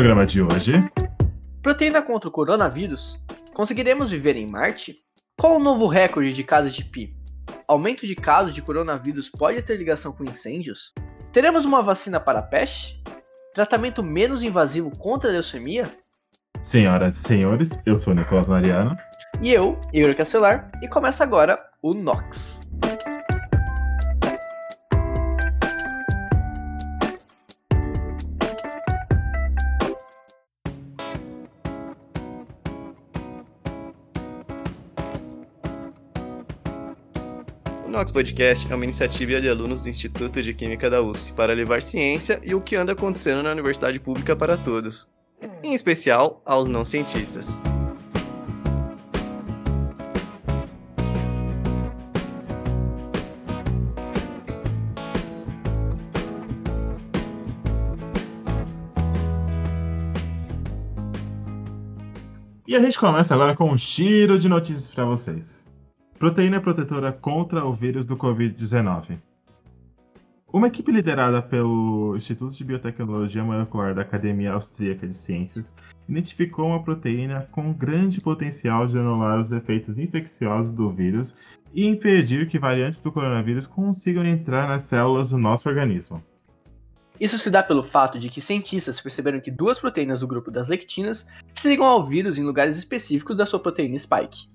programa de hoje. Proteína contra o coronavírus? Conseguiremos viver em Marte? Qual o novo recorde de casos de Pi? Aumento de casos de coronavírus pode ter ligação com incêndios? Teremos uma vacina para a peste? Tratamento menos invasivo contra a leucemia? Senhoras e senhores, eu sou o Nicolas Mariano. E eu, Igor Castelar, e começa agora o Nox. O Nox Podcast é uma iniciativa de alunos do Instituto de Química da USP para levar ciência e o que anda acontecendo na universidade pública para todos, em especial aos não cientistas. E a gente começa agora com um giro de notícias para vocês. Proteína protetora contra o vírus do Covid-19. Uma equipe liderada pelo Instituto de Biotecnologia Molecular da Academia Austríaca de Ciências identificou uma proteína com grande potencial de anular os efeitos infecciosos do vírus e impedir que variantes do coronavírus consigam entrar nas células do nosso organismo. Isso se dá pelo fato de que cientistas perceberam que duas proteínas do grupo das lectinas se ligam ao vírus em lugares específicos da sua proteína spike,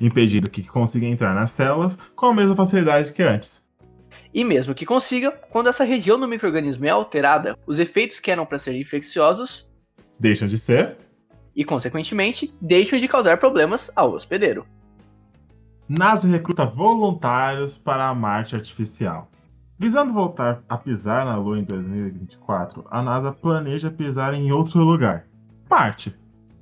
impedindo que consiga entrar nas células com a mesma facilidade que antes. E mesmo que consiga, quando essa região do microorganismo é alterada, os efeitos que eram para ser infecciosos Deixam de ser. e, consequentemente, deixam de causar problemas ao hospedeiro. NASA recruta voluntários para a Marte Artificial. Visando voltar a pisar na Lua em 2024, a NASA planeja pisar em outro lugar Marte.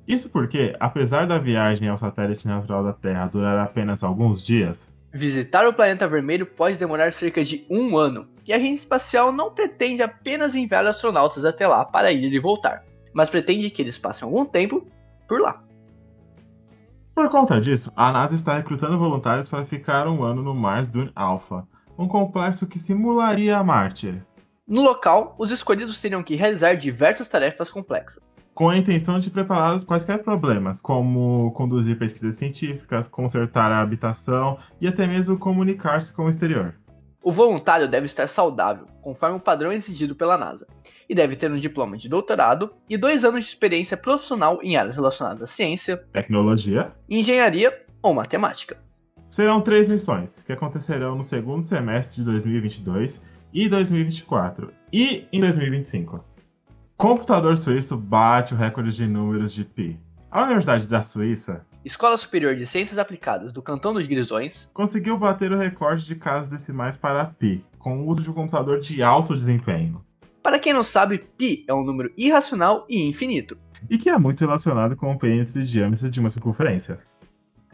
Isso porque, apesar da viagem ao satélite natural da Terra durar apenas alguns dias, Visitar o planeta vermelho pode demorar cerca de um ano, e a agência espacial não pretende apenas enviar astronautas até lá para ir e voltar, mas pretende que eles passem algum tempo por lá. por conta disso, a NASA está recrutando voluntários para ficar um ano no Mars Dune Alpha, um complexo que simularia Marte, No local, os escolhidos teriam que realizar diversas tarefas complexas. Com a intenção de prepará-los quaisquer problemas, como conduzir pesquisas científicas, consertar a habitação e até mesmo comunicar-se com o exterior. O voluntário deve estar saudável, conforme o padrão exigido pela NASA, e deve ter um diploma de doutorado e dois anos de experiência profissional em áreas relacionadas à ciência, Tecnologia. engenharia ou matemática. Serão três missões, que acontecerão no segundo semestre de 2022 e 2024, e em 2025. Computador suíço bate o recorde de números de pi. A Universidade da Suíça Escola Superior de Ciências Aplicadas do Cantão dos Grisões conseguiu bater o recorde de casas decimais para pi, com o uso de um computador de alto desempenho, Para quem não sabe, π é um número irracional e infinito. e que é muito relacionado com o perímetro de diâmetro de uma circunferência.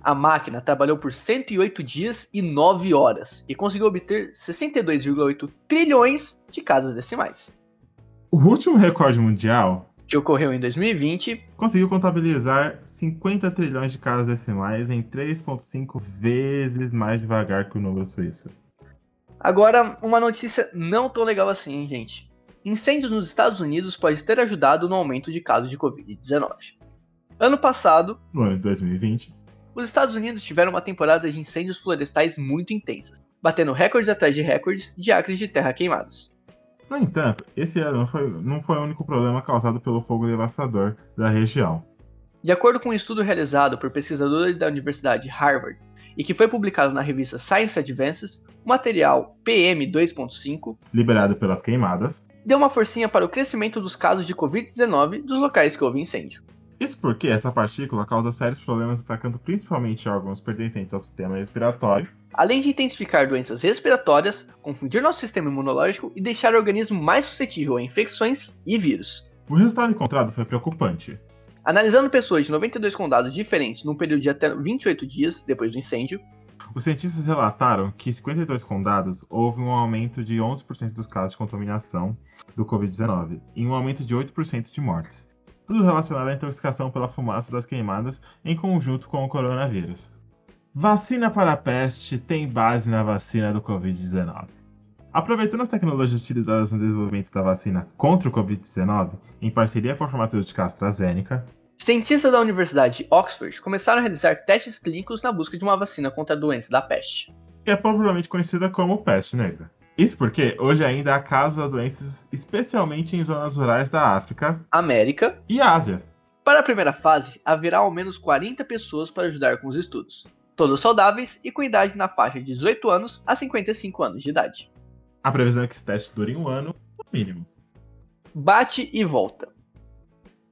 A máquina trabalhou por 108 dias e 9 horas e conseguiu obter 62,8 trilhões de casas decimais, O último recorde mundial que ocorreu em 2020 conseguiu contabilizar 50 trilhões de casas decimais em 3,5 vezes mais devagar que o número suíço. Agora, uma notícia não tão legal assim, hein, gente. Incêndios nos Estados Unidos pode ter ajudado no aumento de casos de Covid-19. Ano passado, No ano de 2020, os Estados Unidos tiveram uma temporada de incêndios florestais muito intensas, batendo recordes atrás de recordes de acres de terra queimados. No entanto, esse ano não foi, não foi o único problema causado pelo fogo devastador da região. De acordo com um estudo realizado por pesquisadores da Universidade de Harvard e que foi publicado na revista Science Advances, o material PM2.5 Liberado pelas queimadas. deu uma forcinha para o crescimento dos casos de Covid-19 dos locais que houve incêndio. Isso porque essa partícula causa sérios problemas atacando principalmente órgãos pertencentes ao sistema respiratório, além de intensificar doenças respiratórias, confundir nosso sistema imunológico e deixar o organismo mais suscetível a infecções e vírus. O resultado encontrado foi preocupante. Analisando pessoas de 92 condados diferentes num período de até 28 dias depois do incêndio, Os cientistas relataram que em 52 condados houve um aumento de 11% dos casos de contaminação do Covid-19 e um aumento de 8% de mortes. Tudo relacionado à intoxicação pela fumaça das queimadas em conjunto com o coronavírus. Vacina para a peste tem base na vacina do Covid-19. Aproveitando as tecnologias utilizadas no desenvolvimento da vacina contra o Covid-19, em parceria com a farmacêutica AstraZeneca, cientistas da Universidade de Oxford começaram a realizar testes clínicos na busca de uma vacina contra a doença da peste. Que é popularmente conhecida como peste negra. Isso porque hoje ainda há casos da doença, especialmente em zonas rurais da África, América e Ásia. Para a primeira fase, haverá ao menos 40 pessoas para ajudar com os estudos, todos saudáveis e com idade na faixa de 18 anos a 55 anos de idade. A previsão é que esse teste dure um ano, no mínimo. Bate e volta.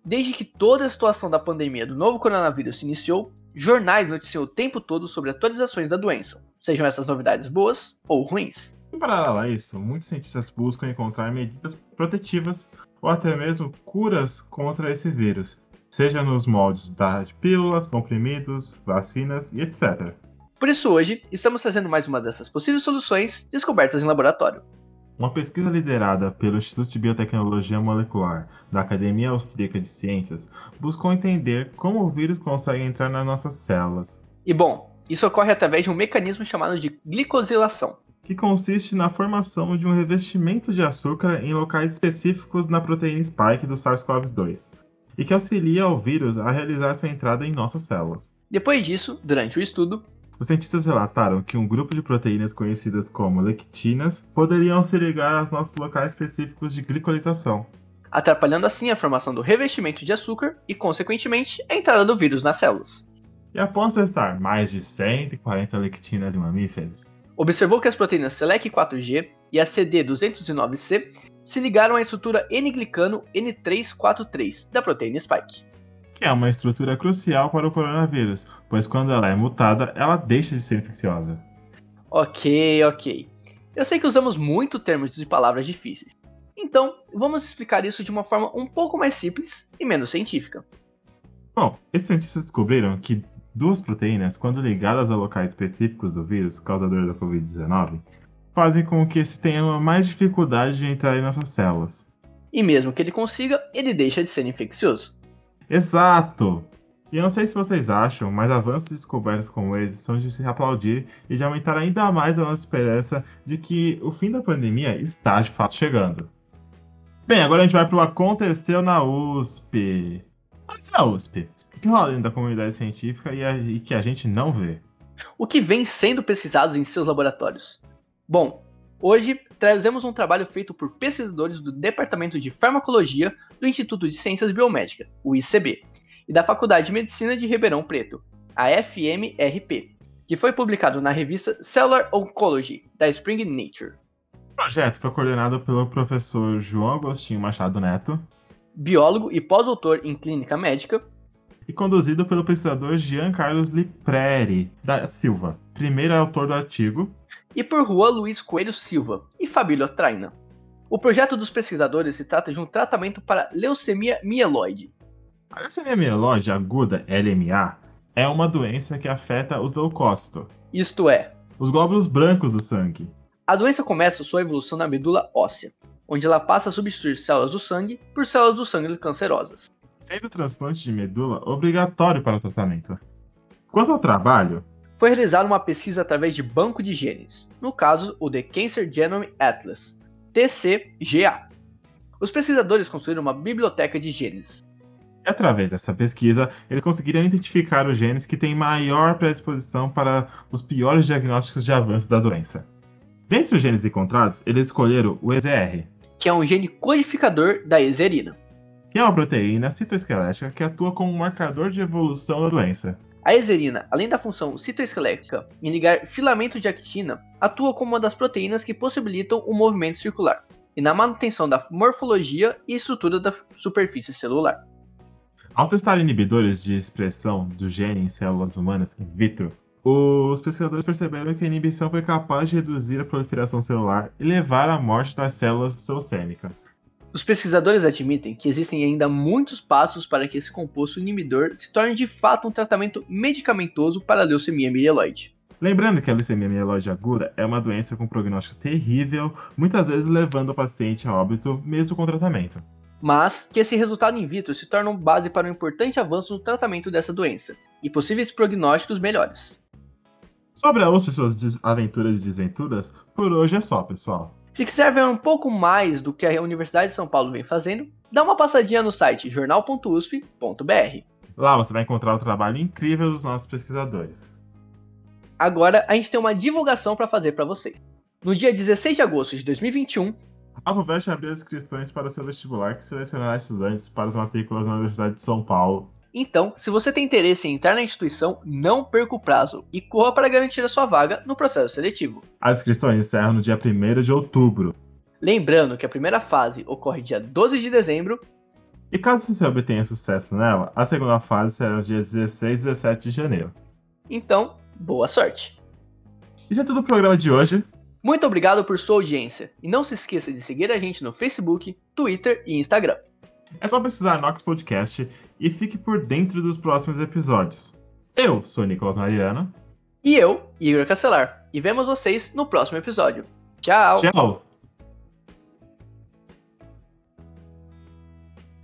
Desde que toda a situação da pandemia do novo coronavírus se iniciou, jornais noticiam o tempo todo sobre atualizações da doença, sejam essas novidades boas ou ruins. Em paralelo a isso, muitos cientistas buscam encontrar medidas protetivas ou até mesmo curas contra esse vírus, seja nos moldes de pílulas, comprimidos, vacinas e etc. Por isso, hoje, estamos trazendo mais uma dessas possíveis soluções descobertas em laboratório. Uma pesquisa liderada pelo Instituto de Biotecnologia Molecular da Academia Austríaca de Ciências buscou entender como o vírus consegue entrar nas nossas células. E bom, isso ocorre através de um mecanismo chamado de glicosilação, que consiste na formação de um revestimento de açúcar em locais específicos na proteína spike do SARS-CoV-2, e que auxilia ao vírus a realizar sua entrada em nossas células. Depois disso, durante o estudo, os cientistas relataram que um grupo de proteínas conhecidas como lectinas poderiam se ligar aos nossos locais específicos de glicolização, atrapalhando assim a formação do revestimento de açúcar e, consequentemente, a entrada do vírus nas células. E após testar mais de 140 lectinas em mamíferos, observou que as proteínas SELEC4G e a CD209C se ligaram à estrutura N-glicano N343 da proteína Spike. Que é uma estrutura crucial para o coronavírus, pois quando ela é mutada, ela deixa de ser infecciosa. Ok, ok. Eu sei que usamos muito termos de palavras difíceis. Então, vamos explicar isso de uma forma um pouco mais simples e menos científica. Bom, esses cientistas descobriram que Duas proteínas, quando ligadas a locais específicos do vírus causador da Covid-19, fazem com que se tenha mais dificuldade de entrar em nossas células. E mesmo que ele consiga, ele deixa de ser infeccioso. Exato! E eu não sei se vocês acham, mas avanços descobertos como esses são de se aplaudir e de aumentar ainda mais a nossa esperança de que o fim da pandemia está de fato chegando. Bem, agora a gente vai para o Aconteceu na USP. Mas na USP, o que rola dentro da comunidade científica e, a, e que a gente não vê? O que vem sendo pesquisado em seus laboratórios? Bom, hoje trazemos um trabalho feito por pesquisadores do Departamento de Farmacologia do Instituto de Ciências Biomédicas, o ICB, e da Faculdade de Medicina de Ribeirão Preto, a FMRP, que foi publicado na revista Cellular Oncology, da Spring Nature. O projeto foi coordenado pelo professor João Agostinho Machado Neto, biólogo e pós-doutor em clínica médica, e conduzido pelo pesquisador Jean Carlos Lipreri da Silva, primeiro autor do artigo, e por Juan Luiz Coelho Silva e Fabílio Traina. O projeto dos pesquisadores se trata de um tratamento para leucemia mieloide. A leucemia mieloide aguda, LMA, é uma doença que afeta os leucócitos, isto é, os glóbulos brancos do sangue. A doença começa sua evolução na medula óssea, onde ela passa a substituir células do sangue por células do sangue cancerosas sendo o transplante de medula obrigatório para o tratamento. Quanto ao trabalho, foi realizada uma pesquisa através de banco de genes, no caso o The Cancer Genome Atlas, TCGA. Os pesquisadores construíram uma biblioteca de genes. E através dessa pesquisa, eles conseguiram identificar os genes que têm maior predisposição para os piores diagnósticos de avanço da doença. Dentre os genes encontrados, eles escolheram o EZR, que é um gene codificador da exerina que é uma proteína citoesquelética que atua como um marcador de evolução da doença. A exerina, além da função citoesquelética em ligar filamento de actina, atua como uma das proteínas que possibilitam o movimento circular e na manutenção da morfologia e estrutura da superfície celular. Ao testar inibidores de expressão do gene em células humanas in vitro, os pesquisadores perceberam que a inibição foi capaz de reduzir a proliferação celular e levar à morte das células leucêmicas. Os pesquisadores admitem que existem ainda muitos passos para que esse composto inibidor se torne de fato um tratamento medicamentoso para a leucemia mieloide. Lembrando que a leucemia mieloide aguda é uma doença com prognóstico terrível, muitas vezes levando o paciente a óbito mesmo com tratamento. Mas que esse resultado in vitro se torna base para um importante avanço no tratamento dessa doença e possíveis prognósticos melhores. Sobre a USP e suas aventuras e desventuras, por hoje é só, pessoal. Se quiser ver um pouco mais do que a Universidade de São Paulo vem fazendo, dá uma passadinha no site jornal.usp.br. Lá você vai encontrar o trabalho incrível dos nossos pesquisadores. Agora a gente tem uma divulgação para fazer para vocês. No dia 16 de agosto de 2021, a FUVEST abriu as inscrições para o seu vestibular que selecionará estudantes para as matrículas na Universidade de São Paulo. Então, se você tem interesse em entrar na instituição, não perca o prazo e corra para garantir a sua vaga no processo seletivo. As inscrições encerram no dia 1 de outubro. Lembrando que a primeira fase ocorre dia 12 de dezembro. E caso você obtenha sucesso nela, a segunda fase será dia 16 e 17 de janeiro. Então, boa sorte! Isso é tudo o programa de hoje. Muito obrigado por sua audiência e não se esqueça de seguir a gente no Facebook, Twitter e Instagram. É só pesquisar Nox Podcast e fique por dentro dos próximos episódios. Eu sou Nicolas Mariano. E eu, Igor Castelar. E vemos vocês no próximo episódio. Tchau! Tchau!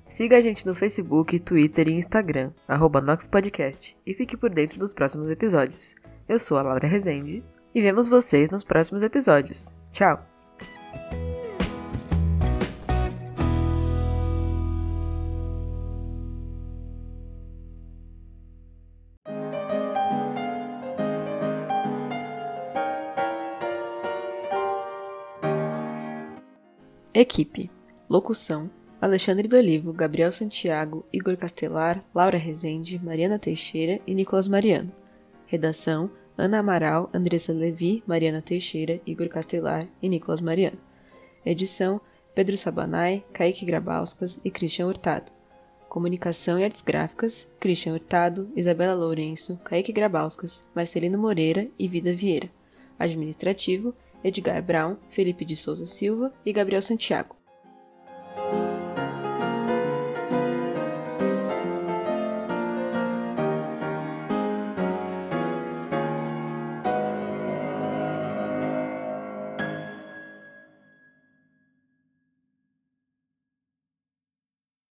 Siga a gente no Facebook, Twitter e Instagram, arroba Nox Podcast, e fique por dentro dos próximos episódios. Eu sou a Laura Rezende e vemos vocês nos próximos episódios. Tchau! Equipe: Locução: Alexandre do Olivo, Gabriel Santiago, Igor Castelar, Laura Rezende, Mariana Teixeira e Nicolas Mariano. Redação: Ana Amaral, Andressa Levi, Mariana Teixeira, Igor Castelar e Nicolas Mariano. Edição: Pedro Sabanai, Kaique Grabauskas e Christian Hurtado. Comunicação e Artes Gráficas: Christian Hurtado, Isabela Lourenço, Kaique Grabauskas, Marcelino Moreira e Vida Vieira. Administrativo: Edgar Brown, Felipe de Souza Silva e Gabriel Santiago.